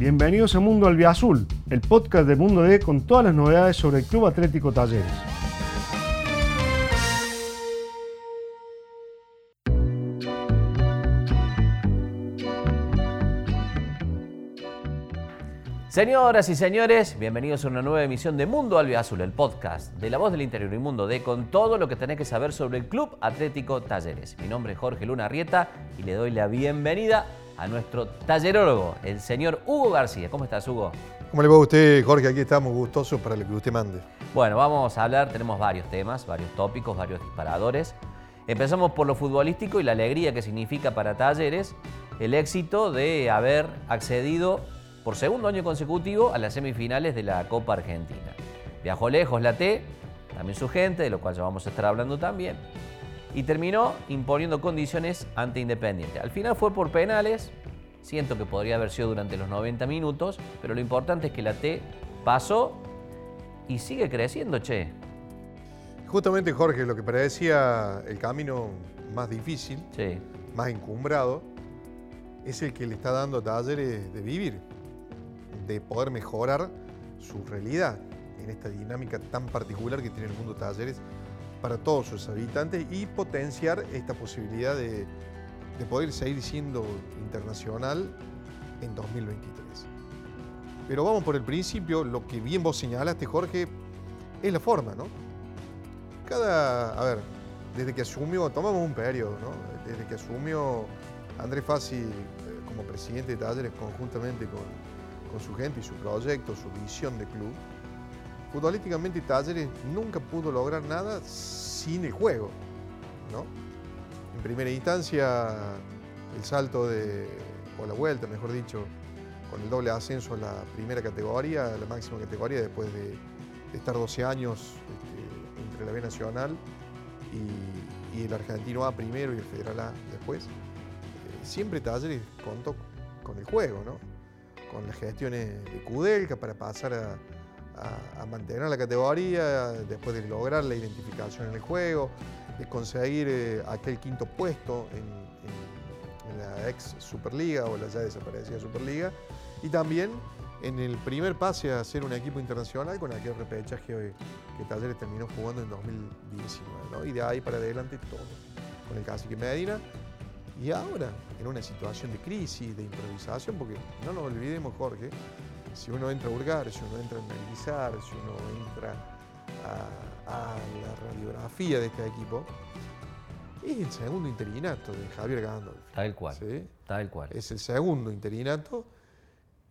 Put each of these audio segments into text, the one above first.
Bienvenidos a Mundo Albiazul, el podcast de Mundo D con todas las novedades sobre el Club Atlético Talleres. Señoras y señores, bienvenidos a una nueva emisión de Mundo Albiazul, el podcast de la voz del interior y mundo de con todo lo que tenés que saber sobre el Club Atlético Talleres. Mi nombre es Jorge Luna Rieta y le doy la bienvenida nuestro tallerólogo, el señor Hugo García. ¿Cómo estás, Hugo? ¿Cómo le va a usted, Jorge? Aquí estamos gustosos para lo que usted mande. Bueno, vamos a hablar, tenemos varios temas, varios tópicos, varios disparadores. Empezamos por lo futbolístico y la alegría que significa para Talleres el éxito de haber accedido por segundo año consecutivo a las semifinales de la Copa Argentina. Viajó lejos la T, también su gente, de lo cual ya vamos a estar hablando también, y terminó imponiendo condiciones ante Independiente. Al final fue por penales, siento que podría haber sido durante los 90 minutos, pero lo importante es que la T pasó y sigue creciendo, che. Justamente, Jorge, lo que parecía el camino más difícil, Sí. más encumbrado, es el que le está dando a Talleres de vivir, de poder mejorar su realidad en esta dinámica tan particular que tiene el mundo Talleres para todos sus habitantes y potenciar esta posibilidad de, de poder seguir siendo internacional en 2023. Pero vamos por el principio, lo que bien vos señalaste, Jorge, es la forma, ¿no? Cada, a ver, desde que asumió, tomamos un periodo, ¿no? Desde que asumió Andrés Fassi eh, como presidente de Talleres conjuntamente con, con su gente y su proyecto, su visión de club, futbolísticamente Talleres nunca pudo lograr nada sin el juego, ¿no? En primera instancia, el salto o la vuelta, mejor dicho, con el doble ascenso a la primera categoría, a la máxima categoría, después de, de estar 12 años este, entre la B Nacional y, y el Argentino A primero y el Federal A después. Eh, siempre Talleres contó con el juego, ¿no? con las gestiones de Kudelka para pasar a, a- a mantener la categoría, después de lograr la identificación en el juego, de conseguir eh, aquel quinto puesto en, en- la ex Superliga o la ya desaparecida Superliga, y también en el primer pase a ser un equipo internacional con aquel repechaje que, Talleres terminó jugando en 2019, ¿no? y de ahí para adelante todo, con el Cacique Medina, y ahora, en una situación de crisis, de improvisación, porque no nos olvidemos, Jorge, si uno entra a hurgar, si uno entra a analizar, si uno entra a, a la radiografía de este equipo, es el segundo interinato de Javier Gandolf. Tal cual. ¿sí? Tal cual. Es el segundo interinato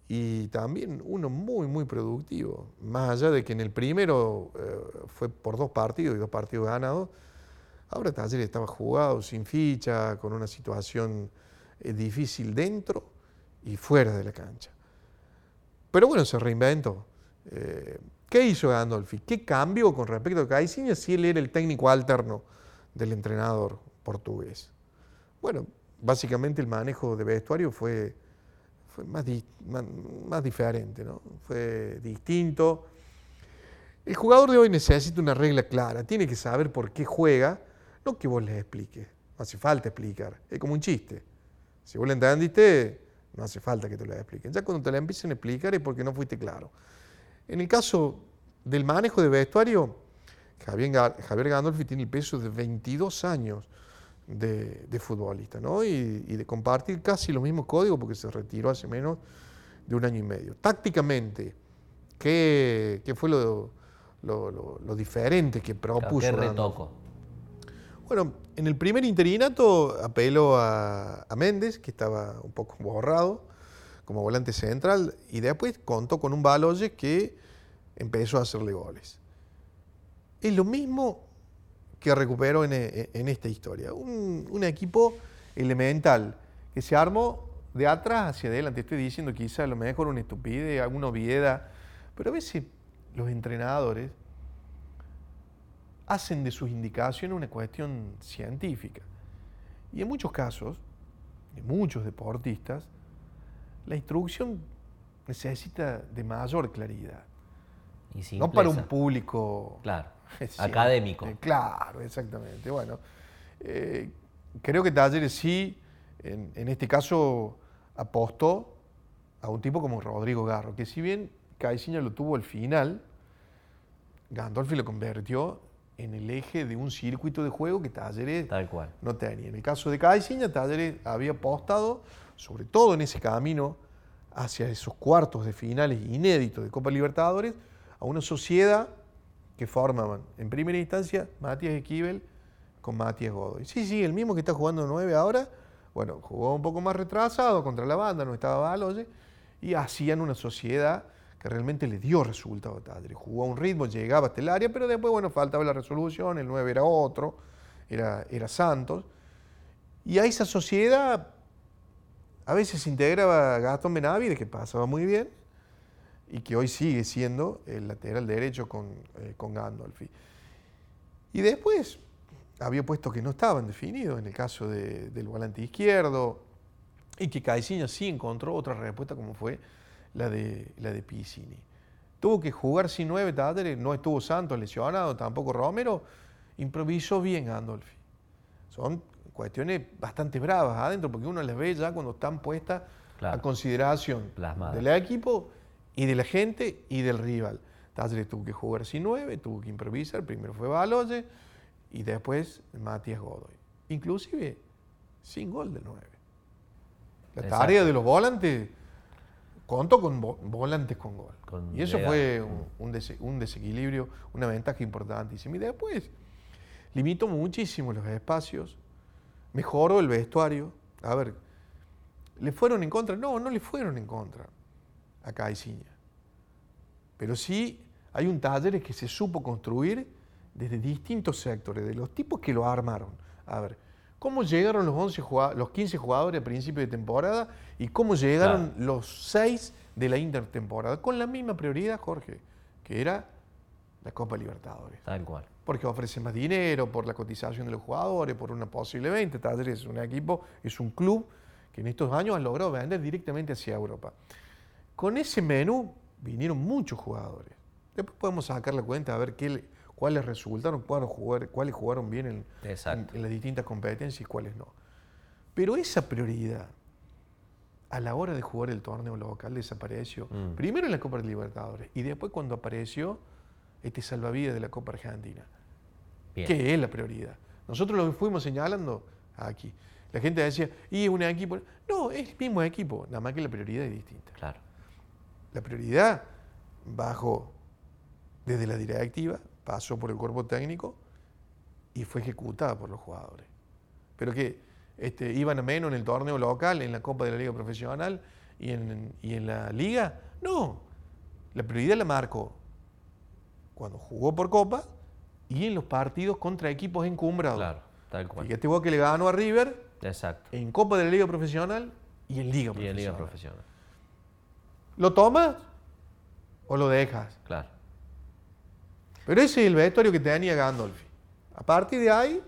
y también uno muy, muy productivo. Más allá de que en el primero eh, fue por dos partidos y dos partidos ganados, ahora Talleres estaba jugado, sin ficha, con una situación eh, difícil dentro y fuera de la cancha. Pero bueno, se reinventó. Eh, ¿Qué hizo Gandolfi? ¿Qué cambió con respecto a Caixinha si él era el técnico alterno del entrenador portugués? Bueno, básicamente el manejo de vestuario fue, fue más, di- más, diferente, ¿no? Fue distinto. El jugador de hoy necesita una regla clara, tiene que saber por qué juega, no que vos le expliques, no hace falta explicar, es como un chiste. Si vos lo entendiste, no hace falta que te lo expliquen. Ya cuando te la empiecen a explicar es porque no fuiste claro. En el caso del manejo de vestuario, Javier, Javier Gandolfi tiene el peso de 22 años de, de futbolista, ¿no? Y, y de compartir casi los mismos códigos porque se retiró hace menos de un año y medio. Tácticamente, ¿qué, qué fue lo, lo- lo- lo diferente que Claro, propuso? Retoco? Bueno, en el primer interinato apeló a, a Méndez, que estaba un poco borrado como volante central, y después contó con un Baloyes que empezó a hacerle goles. Es lo mismo que recuperó en, e- en esta historia. Un, un equipo elemental que se armó de atrás hacia adelante. Estoy diciendo quizá a lo mejor una estupidez, alguna obviedad, pero a veces los entrenadores hacen de sus indicaciones una cuestión científica. Y en muchos casos, de muchos deportistas, la instrucción necesita de mayor claridad. Y No para un público Claro. Académico. eh, claro, exactamente. Bueno, eh, creo que Talleres sí, en, en este caso, apostó a un tipo como Rodrigo Garro, que si bien Caixinha lo tuvo al final, Gandolfi lo convirtió en el eje de un circuito de juego que Talleres Tal cual. no tenía. En el caso de Caixinha, Talleres había apostado, sobre todo en ese camino hacia esos cuartos de finales inéditos de Copa Libertadores, a una sociedad que formaban, en primera instancia, Matías Esquivel con Matías Godoy. Sí, sí, el mismo que está jugando 9 ahora, bueno, jugó un poco más retrasado contra la banda, no estaba Baloye, y hacían una sociedad que realmente le dio resultado a Talleres. Jugó a un ritmo, llegaba hasta el área, pero después, bueno, faltaba la resolución, el 9 era otro, era, era Santos. Y a esa sociedad a veces integraba Gastón Benavide, que pasaba muy bien, y que hoy sigue siendo el lateral derecho con, eh, con Gandolfi. Y después había puestos que no estaban definidos, en el caso de- del volante izquierdo, y que Caixinha sí encontró otra respuesta como fue la de, la de Piscini. Tuvo que jugar sin nueve Talleres, no estuvo Santos lesionado, tampoco Romero, improvisó bien Gandolfi. Son cuestiones bastante bravas adentro, porque uno las ve ya cuando están puestas Claro. a consideración del equipo y de la gente y del rival. Talleres tuvo que jugar sin nueve, tuvo que improvisar, primero fue Baloye y después Matías Godoy. Inclusive sin gol del nueve. La Exacto. tarea de los volantes contó con vo- volantes con gol. Con y eso fue un, un dese- un desequilibrio, una ventaja importantísima. Y después limitó muchísimo los espacios, mejoró el vestuario. A ver, ¿le fueron en contra? No, no le fueron en contra a Caixinha. Pero sí hay un taller que se supo construir desde distintos sectores, de los tipos que lo armaron. A ver, ¿cómo llegaron los, 11 jugado- los 15 jugadores a principio de temporada y cómo llegaron los 6 de la intertemporada? Con la misma prioridad, Jorge, que era la Copa Libertadores. Tal cual. Porque ofrece más dinero, por la cotización de los jugadores, por una posible venta. Talleres es un equipo, es un club que en estos años ha logrado vender directamente hacia Europa. Con ese menú vinieron muchos jugadores. Después podemos sacar la cuenta a ver qué cuáles resultaron, cuáles jugaron, cuáles jugaron bien en, Exacto. en- en las distintas competencias y cuáles no. Pero esa prioridad a la hora de jugar el torneo local desapareció. Mm. Primero en la Copa Libertadores y después cuando apareció este salvavidas de la Copa Argentina. Bien. ¿Qué es la prioridad? Nosotros lo fuimos señalando aquí. La gente decía, y es un equipo. No, es el mismo equipo, nada más que la prioridad es distinta. Claro. La prioridad bajó desde la directiva, pasó por el cuerpo técnico y fue ejecutada por los jugadores. Pero que este, iban a menos en el torneo local, en la Copa de la Liga Profesional y en, y en la Liga. No, la prioridad la marcó cuando jugó por Copa y en los partidos contra equipos encumbrados. Claro. Tal cual. Fíjate vos que le ganó a River Exacto. en Copa de la Liga Profesional y en Liga Y Profesional. en Liga Profesional. ¿Lo tomas o lo dejas? Claro. Pero ese es el vestuario que tenía Gandolfi. A partir de ahí,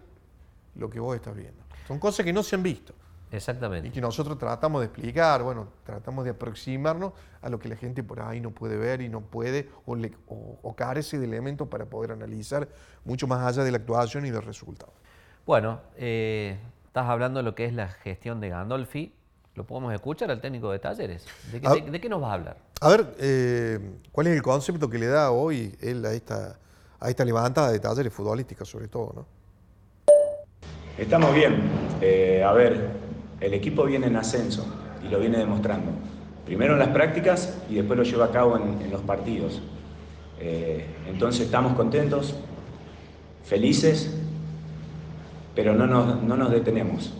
lo que vos estás viendo. Son cosas que no se han visto y Exactamente. que nosotros tratamos de explicar, bueno, tratamos de aproximarnos a lo que la gente por ahí no puede ver y no puede o, le- o- o carece de elementos para poder analizar mucho más allá de la actuación y del resultado. Bueno, eh, estás hablando de lo que es la gestión de Gandolfi. ¿Lo podemos escuchar al técnico de Talleres? ¿De qué, Ah. de- de qué nos vas a hablar? A ver, eh, ¿cuál es el concepto que le da hoy él a esta, a esta levantada de talleres futbolísticas sobre todo, no? Estamos bien. Eh, a ver, el equipo viene en ascenso y lo viene demostrando. Primero en las prácticas y después lo lleva a cabo en, en los partidos. Eh, entonces estamos contentos, felices, pero no nos, no nos detenemos.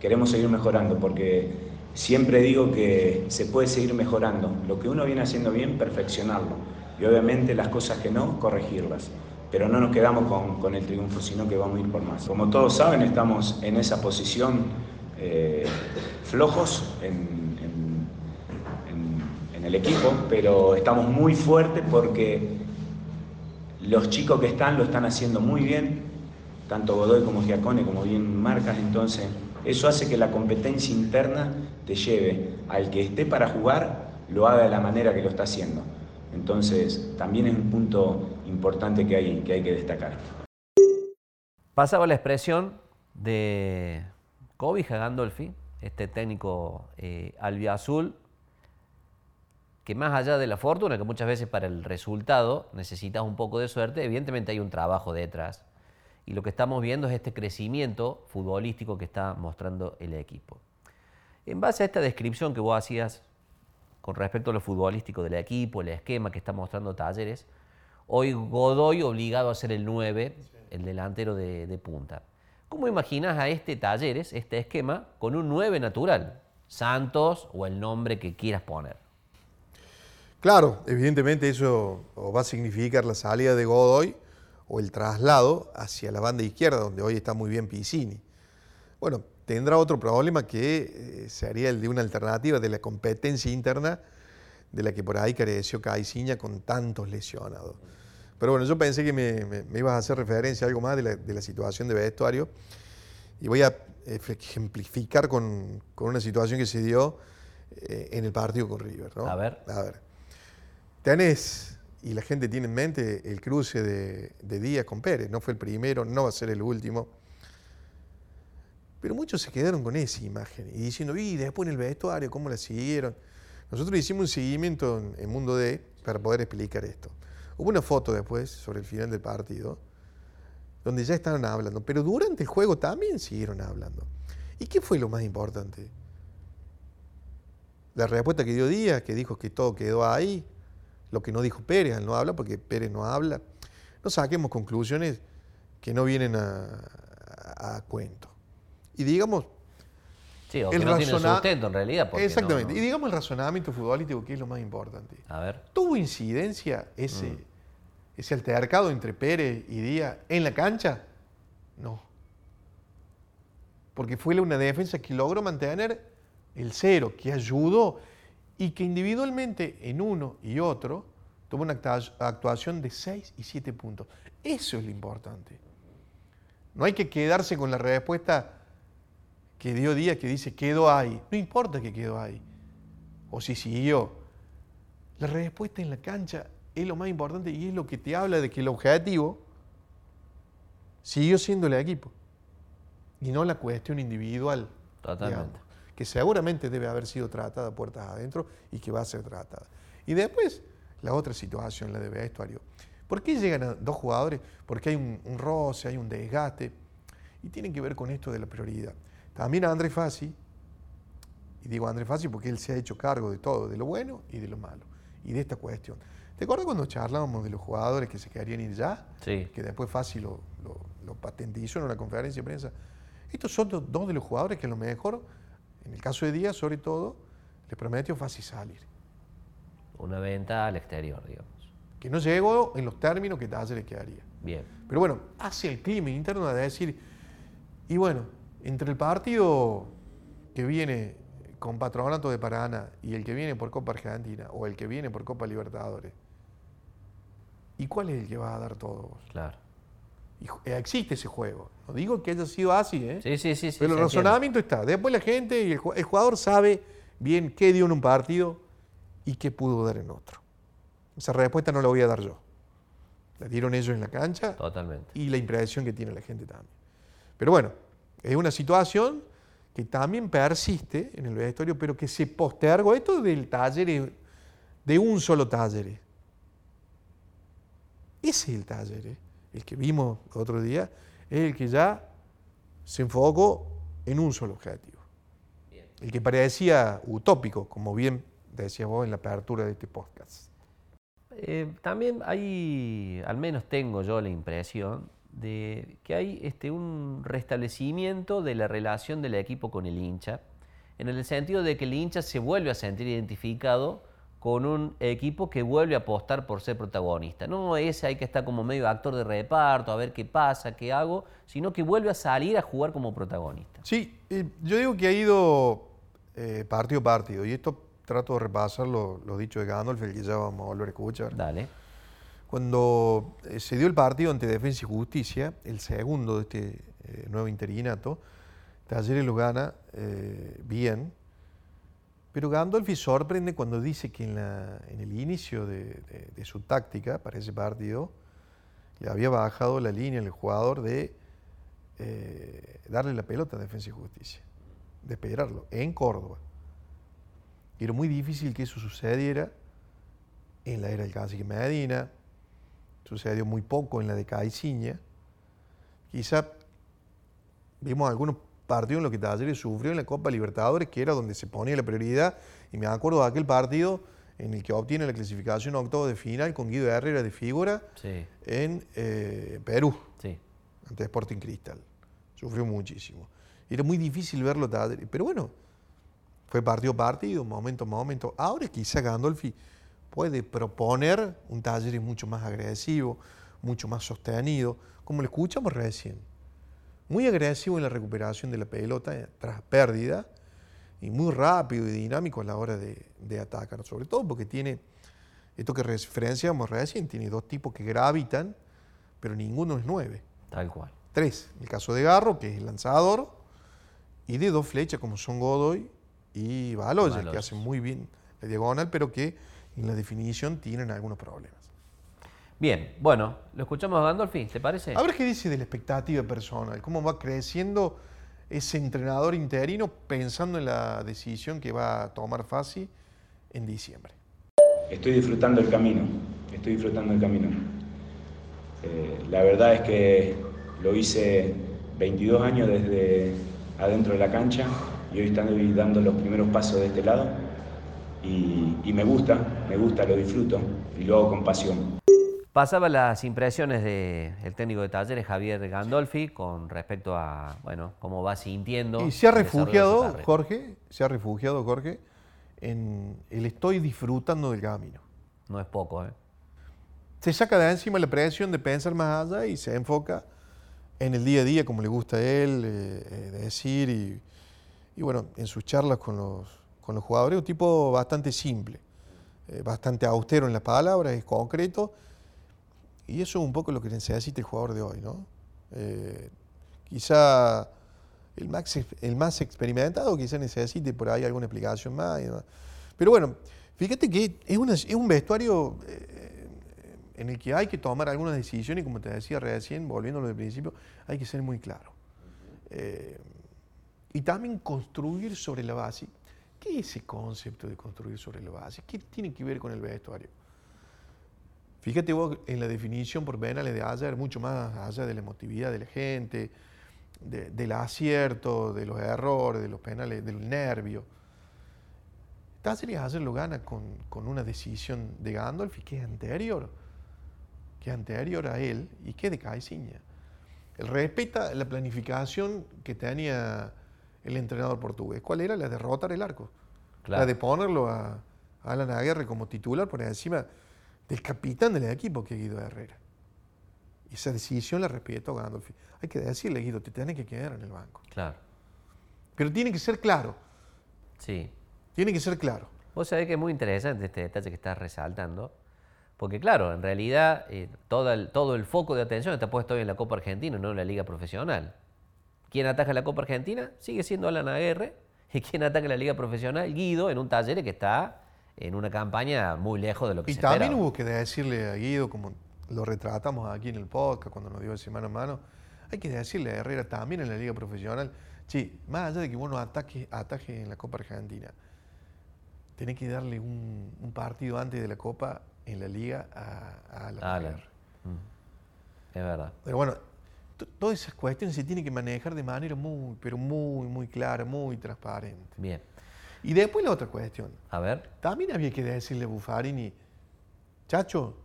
Queremos seguir mejorando porque siempre digo que se puede seguir mejorando. Lo que uno viene haciendo bien, perfeccionarlo. Y obviamente las cosas que no, corregirlas. Pero no nos quedamos con, con el triunfo, sino que vamos a ir por más. Como todos saben, estamos en esa posición eh, flojos en, en- en- el equipo, pero estamos muy fuertes porque los chicos que están lo están haciendo muy bien, tanto Godoy como Giacone, como bien marcas, entonces eso hace que la competencia interna te lleve al que esté para jugar, lo haga de la manera que lo está haciendo. Entonces también es un punto importante que hay que, destacar. Pasaba la expresión de Cobija Gandolfi, este técnico eh, albiazul, que más allá de la fortuna, que muchas veces para el resultado necesitas un poco de suerte, evidentemente hay un trabajo detrás. Y lo que estamos viendo es este crecimiento futbolístico que está mostrando el equipo. En base a esta descripción que vos hacías con respecto a lo futbolístico del equipo, el esquema que está mostrando Talleres, hoy Godoy obligado a ser el 9, el delantero de, punta. ¿Cómo imaginas a este Talleres, este esquema, con un 9 natural? Santos o el nombre que quieras poner. Claro, evidentemente eso va a significar la salida de Godoy o el traslado hacia la banda izquierda, donde hoy está muy bien Piscini. Bueno, tendrá otro problema que eh, sería el de una alternativa de la competencia interna de la que por ahí careció Caiciña con tantos lesionados. Pero bueno, yo pensé que me, ibas a hacer referencia a algo más de la, situación de vestuario y voy a eh, ejemplificar con, una situación que se dio eh, en el partido con River. A ver. A ver. Tenés, y la gente tiene en mente, el cruce de, Díaz con Pérez. No fue el primero, no va a ser el último. Pero muchos se quedaron con esa imagen y diciendo, y después en el vestuario, ¿cómo la siguieron? Nosotros hicimos un seguimiento en, Mundo D para poder explicar esto. Hubo una foto después, sobre el final del partido, donde ya estaban hablando, pero durante el juego también siguieron hablando. ¿Y qué fue lo más importante? La respuesta que dio Díaz, que dijo que todo quedó ahí, lo que no dijo Pérez, él no habla porque Pérez no habla. No saquemos conclusiones que no vienen a, cuento. Y digamos... Sí, o que no tiene sustento en realidad. Exactamente. Y digamos el razonamiento futbolístico, que es lo más importante. A ver. ¿Tuvo incidencia ese, mm. ese altercado entre Pérez y Díaz en la cancha? No. Porque fue una defensa que logró mantener el cero, que ayudó y que individualmente en uno y otro tuvo una actuación de 6 y 7 puntos. Eso es lo importante. No hay que quedarse con la respuesta que dio Díaz que dice quedó ahí. No importa que quedó ahí. O si siguió. La respuesta en la cancha es lo más importante y es lo que te habla de que el objetivo siguió siendo el equipo y no la cuestión individual. Totalmente que seguramente debe haber sido tratada puertas adentro y que va a ser tratada. Y después, la otra situación, la de vestuario. ¿Por qué llegan dos jugadores? Porque hay un, roce, hay un desgaste, y tiene que ver con esto de la prioridad. También a André Fassi, y digo André Fassi porque él se ha hecho cargo de todo, de lo bueno y de lo malo, y de esta cuestión. ¿Te acuerdas cuando charlábamos de los jugadores que se quedarían ir ya? Sí. Que después Fassi lo, lo, patentizó en una conferencia de prensa. Estos son dos de los jugadores que a lo mejor en el caso de Díaz, sobre todo, le prometió fácil salir. Una venta al exterior, digamos. Que no llegó en los términos que Talle le quedaría. Bien. Pero bueno, hace el clima interno de decir, y bueno, entre el partido que viene con Patronato de Paraná y el que viene por Copa Argentina o el que viene por Copa Libertadores, ¿y cuál es el que va a dar todo Claro. Eh, existe ese juego. No digo que haya sido así, ¿eh? Sí, sí, sí. Pero el razonamiento está. Después la gente y el, jugador sabe bien qué dio en un partido y qué pudo dar en otro. Esa respuesta no la voy a dar yo. La dieron ellos en la cancha. Totalmente. Y la impresión que tiene la gente también. Pero bueno, es una situación que también persiste en el vestuario, pero que se postergó. Esto del taller, de un solo taller. Ese es el taller. ¿eh? el que vimos otro día, es el que ya se enfocó en un solo objetivo. El que parecía utópico, como bien decías vos en la apertura de este podcast. Eh, también hay, al menos tengo yo la impresión, de que hay este, un restablecimiento de la relación del equipo con el hincha, en el sentido de que el hincha se vuelve a sentir identificado con un equipo que vuelve a apostar por ser protagonista. No ese hay que estar como medio actor de reparto, a ver qué pasa, qué hago, sino que vuelve a salir a jugar como protagonista. Sí, yo digo que ha ido eh, partido a partido, y esto trato de repasar lo, dicho de Gandalf, el que ya vamos a volver a escuchar. Dale. Cuando eh, se dio el partido ante Defensa y Justicia, el segundo de este eh, nuevo interinato, Talleres lo gana bien, pero Gandolfi sorprende cuando dice que en, el inicio de, su táctica para ese partido le había bajado la línea al jugador de eh, darle la pelota a Defensa y Justicia, de esperarlo, en Córdoba. Y era muy difícil que eso sucediera en la era del cacique Medina, sucedió muy poco en la de Caiciña. Quizá vimos algunos partidos en los que Talleres sufrió en la Copa Libertadores, que era donde se ponía la prioridad, y me acuerdo de aquel partido en el que obtiene la clasificación a octavo de final con Guido Herrera de figura Sí, en eh, Perú, sí. ante Sporting Cristal. Sufrió muchísimo. Era muy difícil verlo, Talleres, pero bueno, fue partido a partido, momento a momento. Ahora quizá Gandolfi puede proponer un Talleres mucho más agresivo, mucho más sostenido, como lo escuchamos recién. Muy agresivo en la recuperación de la pelota eh, tras pérdida y muy rápido y dinámico a la hora de, de atacar, sobre todo porque tiene esto que referenciamos recién, tiene dos tipos que gravitan, pero ninguno es nueve. Tal cual. Tres, el caso de Garro, que es el lanzador, y de dos flechas como son Godoy y Baloyes, que hacen muy bien la diagonal, pero que en la definición tienen algunos problemas. Bien, bueno, lo escuchamos a Gandolfi, ¿te parece? A ver qué dice de la expectativa personal, cómo va creciendo ese entrenador interino pensando en la decisión que va a tomar Fasi en diciembre. Estoy disfrutando el camino, estoy disfrutando el camino. Eh, la verdad es que lo hice 22 años desde adentro de la cancha y hoy estoy dando los primeros pasos de este lado y, y me gusta, me gusta, lo disfruto y lo hago con pasión. Pasaba las impresiones del técnico de talleres, Javier Gandolfi, con respecto a, bueno, cómo va sintiendo. Y se ha de refugiado. Jorge, se ha refugiado, Jorge, en el estoy disfrutando del camino. No es poco, ¿eh? se saca de encima la presión de pensar más allá y se enfoca en el día a día, como le gusta a él eh, eh, decir, y, y bueno, en sus charlas con los, con los jugadores, un tipo bastante simple, eh, bastante austero en las palabras, es concreto, y eso es un poco lo que necesita el jugador de hoy, ¿no? Eh, quizá el más, el más experimentado quizá necesite por ahí alguna explicación más y demás. Pero bueno, fíjate que es, una- es un vestuario eh, en el que hay que tomar algunas decisiones, como te decía recién, volviéndolo del principio, hay que ser muy claro. Eh, y también construir sobre la base. ¿Qué es ese concepto de construir sobre la base? ¿Qué tiene que ver con el vestuario? Fíjate vos en la definición por penales de ayer, mucho más allá de la emotividad de la gente, de- del acierto, de los errores, de los penales, del nervio. Cáceres ayer lo gana con, con una decisión de Gandolfi que es anterior, que es anterior a él y que es de Caiciña. Él respeta la planificación que tenía el entrenador portugués. ¿Cuál era? La de rotar el arco. Claro. La de ponerlo a, a Alan Aguirre como titular por encima del capitán del equipo que es Guido Herrera. Y esa decisión la respetó Gandolfi. Hay que decirle, Guido, te tienes que quedar en el banco. Claro. Pero tiene que ser claro, Sí. tiene que ser claro. Vos sabés que es muy interesante este detalle que estás resaltando, porque claro, en realidad eh, todo, el, todo el foco de atención está puesto hoy en la Copa Argentina, no en la Liga Profesional. ¿Quién ataca la Copa Argentina? Sigue siendo Alan Aguirre. ¿Y quién ataca la Liga Profesional? Guido, en un taller que está en una campaña muy lejos de lo que Y se también esperaba. hubo que decirle a Guido, como lo retratamos aquí en el podcast cuando nos dio ese mano a mano, hay que decirle a Herrera también en la liga profesional, sí, más allá de que vos no ataques, atajes en la Copa Argentina, tenés que darle un, un partido antes de la Copa en la liga a, a Alan Alan. Aguirre. Es verdad. Pero bueno, todas esas cuestiones se tienen que manejar de manera muy, pero muy, muy clara, muy transparente. Bien. Y después la otra cuestión. A ver. También había que decirle a Buffarini, Chacho,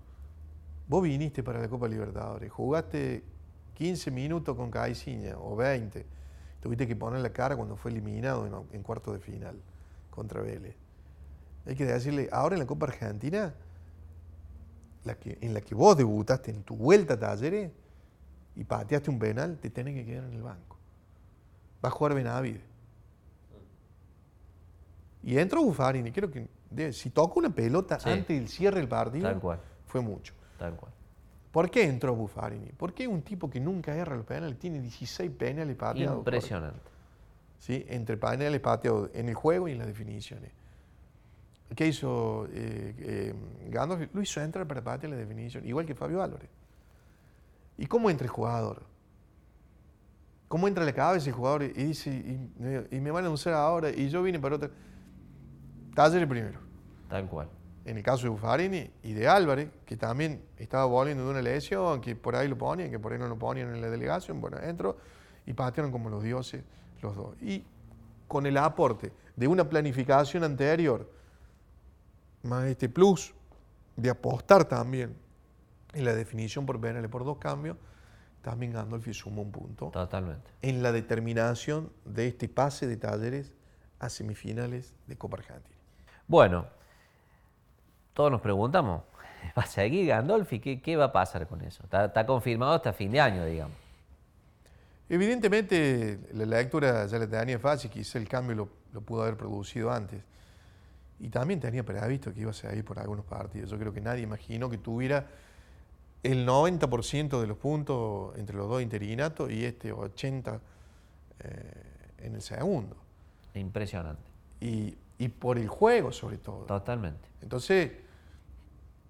vos viniste para la Copa Libertadores, jugaste 15 minutos con Caiciña o 20, tuviste que poner la cara cuando fue eliminado en, en cuarto de final contra Vélez. Hay que decirle, ahora en la Copa Argentina, la que, en la que vos debutaste en tu vuelta a Talleres y pateaste un penal, te tenés que quedar en el banco. Va a jugar Benavides. Y entró Buffarini, creo que si toca una pelota Sí. antes del cierre del partido, Tal cual. fue mucho. Tal cual. ¿Por qué entró Buffarini? Porque es un tipo que nunca erra los penales, tiene 16 penales pateados. Impresionante. ¿Sí? Entre penales pateados en el juego y en las definiciones. ¿Qué hizo eh, eh, Gandolfi? Lo hizo entrar para patear la definición, igual que Fabio Álvarez. ¿Y cómo entra el jugador? ¿Cómo entra la cabeza el jugador y dice, y, me- y me van a usar ahora y yo vine para otra? Talleres primero. Tal cual. en el caso de Buffarini y de Álvarez, que también estaba volviendo de una lesión, que por ahí lo ponían, que por ahí no lo ponían en la delegación, bueno, entró y patearon como los dioses los dos. Y con el aporte de una planificación anterior, más este plus de apostar también en la definición por penales por dos cambios, también Gandolfi sumó un punto. Totalmente. En la determinación de este pase de talleres a semifinales de Copa Argentina. Bueno, todos nos preguntamos, ¿va a seguir Gandolfi? ¿Qué, va a pasar con eso? Está, confirmado hasta fin de año, digamos. Evidentemente, la lectura ya la tenía fácil, quizá el cambio lo, lo, pudo haber producido antes. Y también tenía previsto que iba a seguir por algunos partidos. Yo creo que nadie imaginó que tuviera el 90% de los puntos entre los dos interinatos y este 80% eh, en el segundo. Impresionante. Y, y por el juego, sobre todo. Totalmente. Entonces,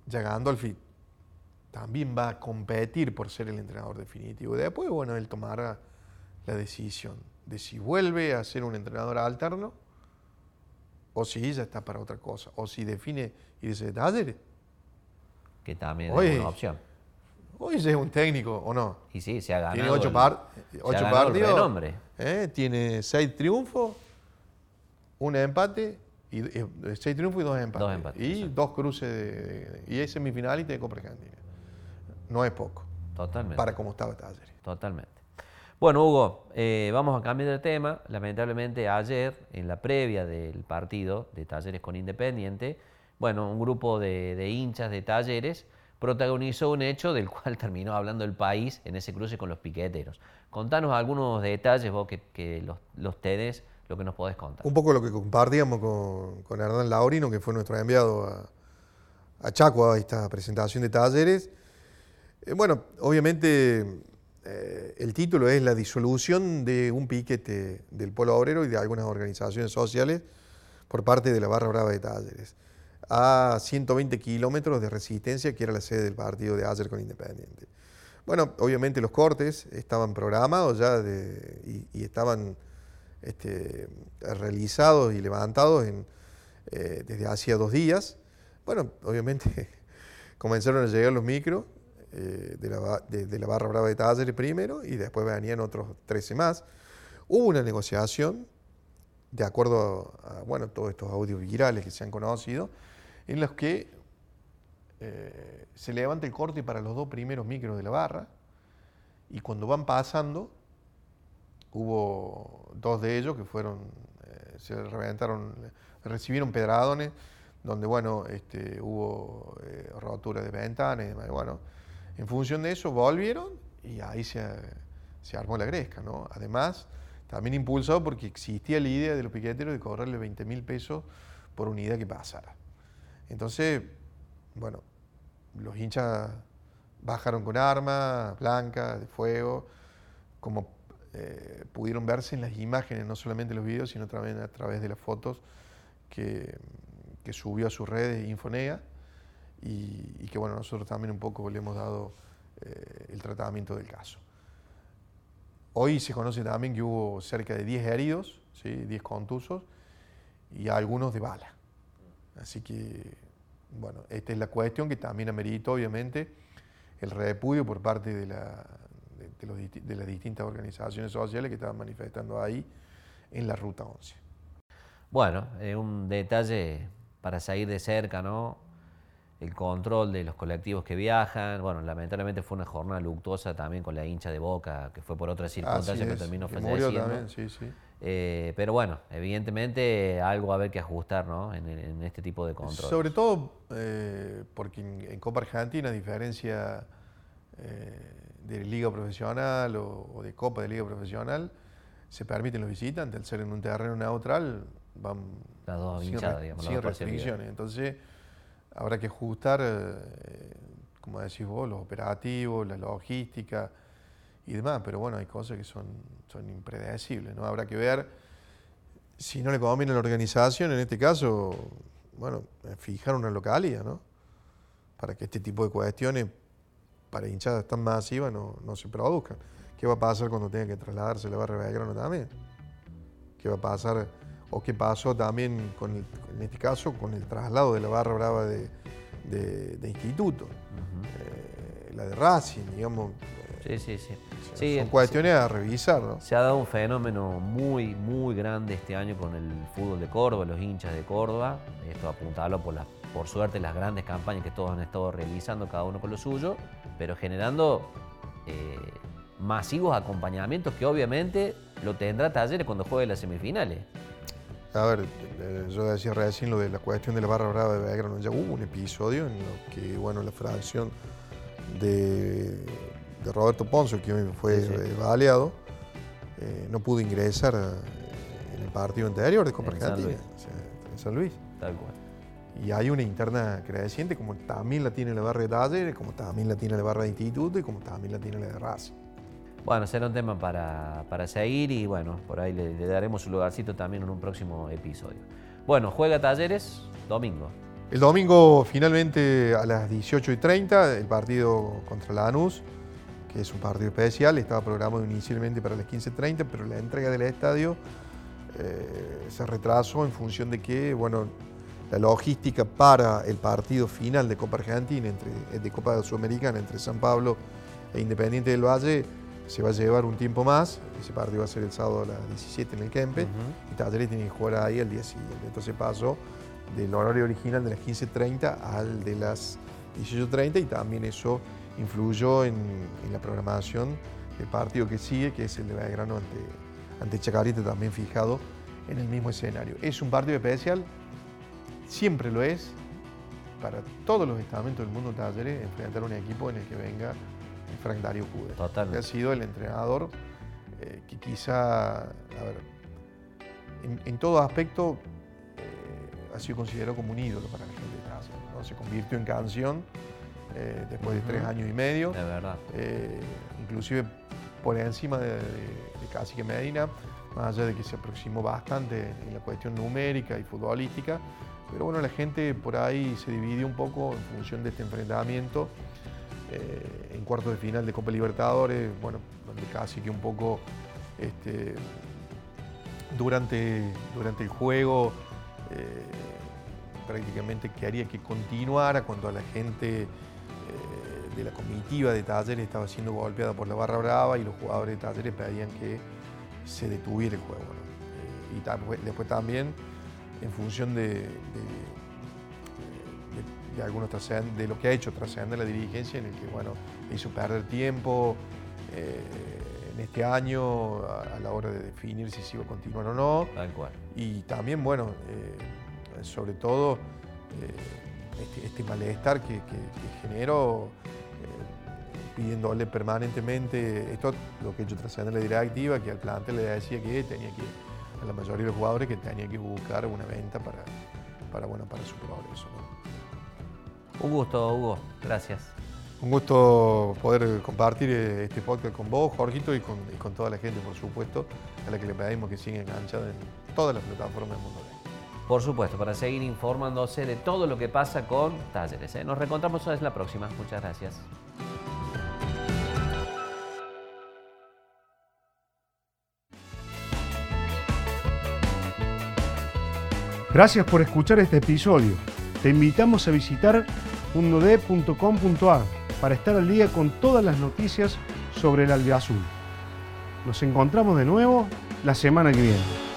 ya Gandolfi también va a competir por ser el entrenador definitivo. Después, bueno, él tomará la decisión de si vuelve a ser un entrenador alterno o si ya está para otra cosa, o si define irse de taller. Que también es una opción. Hoy es un técnico, ¿o no? Y sí, se ha ganado. Tiene ocho, par, ocho partidos. ¿eh? Tiene seis triunfos, un empate, y, eh, seis triunfos y dos empates. y dos cruces de, y es semifinalista de Copa Argentina. No es poco. Totalmente. Para cómo estaba Talleres. Totalmente. Bueno, Hugo, eh, vamos a cambiar de tema. Lamentablemente ayer, en la previa del partido de Talleres con Independiente, bueno, un grupo de hinchas de Talleres protagonizó un hecho del cual terminó hablando el país en ese cruce con los piqueteros. Contanos algunos detalles vos que, los, los, tenés, lo que nos podés contar. Un poco lo que compartíamos con, con Hernán Laurino, que fue nuestro enviado a, a Chaco a esta presentación de talleres. Eh, bueno, obviamente eh, el título es la disolución de un piquete del Polo Obrero y de algunas organizaciones sociales por parte de la Barra Brava de Talleres a 120 kilómetros de resistencia, que era la sede del partido de ayer con Independiente. Bueno, obviamente los cortes estaban programados ya y, estaban este, realizados y levantados eh, desde hacía dos días. Bueno, obviamente comenzaron a llegar los micros eh, de, la, barra brava de Talleres primero y después venían otros 13 más. Hubo una negociación, de acuerdo a bueno, todos estos audios virales que se han conocido, en los que eh, se levanta el corte para los dos primeros micros de la barra y cuando van pasando, hubo dos de ellos que fueron, eh, se reventaron, recibieron pedradones, donde bueno, este, hubo eh, rotura de ventanas y demás. Bueno, en función de eso volvieron y ahí se, se armó la gresca, ¿no? Además, también impulsado porque existía la idea de los piqueteros de cobrarle 20 mil pesos por unidad que pasara. Entonces, bueno, los hinchas bajaron con armas blancas, de fuego, como eh, pudieron verse en las imágenes, no solamente en los videos, sino también a través de las fotos que, subió a sus redes Infonea y, que bueno, nosotros también un poco le hemos dado eh, el tratamiento del caso. Hoy se conoce también que hubo cerca de 10 heridos, ¿sí? 10 contusos y algunos de bala. Así que, bueno, esta es la cuestión que también amerita, obviamente, el repudio por parte de, la, de, las distintas organizaciones sociales que estaban manifestando ahí en la Ruta 11. Bueno, un detalle para seguir de cerca, ¿no? El control de los colectivos que viajan. Bueno, lamentablemente fue una jornada luctuosa también con la hincha de Boca, que fue por otra circunstancia que terminó falleciendo. También, sí, sí. Eh, pero bueno, evidentemente algo a haber que ajustar ¿no? en, este tipo de control. Sobre todo eh, porque en, Copa Argentina, a diferencia eh, de Liga Profesional o, de Copa de Liga Profesional, se permiten los visitantes, al ser en un terreno neutral, van las dos sin, digamos, sin restricciones. Entonces, habrá que ajustar, como decís vos, los operativos, la logística y demás, pero bueno, hay cosas que son, son impredecibles, ¿no? Habrá que ver si no le conviene a la organización, en este caso, bueno, fijar una localidad, ¿no? Para que este tipo de cuestiones para hinchadas tan masivas no, no se produzcan. ¿Qué va a pasar cuando tenga que trasladarse la barra de Belgrano también? ¿Qué va a pasar? O qué pasó también, con en este caso, con el traslado de la barra brava de, instituto. Eh, la de Racing, digamos. Sí, sí, sí. sí son cuestiones a revisar, ¿no? Se ha dado un fenómeno muy, muy grande este año con el fútbol de Córdoba, los hinchas de Córdoba. Esto apuntarlo por, la, por suerte las grandes campañas que todos han estado realizando, cada uno con lo suyo, pero generando eh, masivos acompañamientos que obviamente lo tendrá Talleres cuando juegue las semifinales. A ver, eh, yo decía recién lo de la cuestión de la barra brava de Belgrano. Ya hubo un episodio en lo que, bueno, la fracción de, Roberto Ponzo, que fue eh, baleado, eh, no pudo ingresar en el partido anterior de Copa Argentina, en San Luis. Tal cual. Y hay una interna creciente, como también la tiene la barra de Talleres, como también la tiene la barra de Instituto y como también la tiene la de Racing. Bueno, será un tema para, seguir y bueno, por ahí le, daremos su lugarcito también en un próximo episodio. Bueno, juega Talleres domingo. El domingo finalmente a las 18 y 30 el partido contra Lanús, que es un partido especial, estaba programado inicialmente para las 15.30, pero la entrega del estadio eh, se retrasó en función de que, bueno, la logística para el partido final de Copa Argentina, entre, de Copa Sudamericana entre San Pablo e Independiente del Valle, se va a llevar un tiempo más. Ese partido va a ser el sábado a las 17 en el Kempe. Y Talleres tiene que jugar ahí el día siguiente. Entonces pasó del horario original de las 15.30 al de las 18.30 y también eso influyó en, la programación del partido que sigue, que es el de Belgrano ante, ante Chacarita, también fijado en el mismo escenario. Es un partido especial, siempre lo es, para todos los estamentos del mundo Talleres, enfrentar a un equipo en el que venga Frank Dario Cude. Totalmente. ha sido el entrenador eh, que quizá, a ver, en, todo aspecto eh, ha sido considerado como un ídolo para la gente de casa. ¿no? Se convirtió en canción eh, después de tres años y medio. De verdad. inclusive por encima de, casi que Medina, más allá de que se aproximó bastante en la cuestión numérica y futbolística. Pero bueno, la gente por ahí se dividió un poco en función de este enfrentamiento. Eh, en cuartos de final de Copa Libertadores, bueno, donde casi que un poco este, durante, durante el juego eh, prácticamente quería que continuara cuando la gente eh, de la comitiva de Talleres estaba siendo golpeada por la barra brava y los jugadores de Talleres pedían que se detuviera el juego. y después también en función de algunos de lo que ha hecho trascender la dirigencia, en el que bueno, hizo perder tiempo eh, en este año a, la hora de definir si a continuar o no. Tal cual. Y también, bueno, eh, sobre todo eh, este, este, malestar que, generó pidiéndole permanentemente, esto lo que ha hecho trascender la directiva, que al plantel le decía que tenía que, a la mayoría de los jugadores, que tenía que buscar una venta para, para, bueno, para su progreso. Un gusto, Hugo. Gracias. Un gusto poder compartir eh, este podcast con vos, Jorgito, y con, toda la gente, por supuesto, a la que le pedimos que siga enganchada en todas las plataformas del mundo. Por supuesto, para seguir informándose de todo lo que pasa con Talleres. ¿eh? Nos reencontramos en la próxima. Muchas gracias. Gracias por escuchar este episodio. Te invitamos a visitar mundod.com.ar para estar al día con todas las noticias sobre el albiazul. Nos encontramos de nuevo la semana que viene.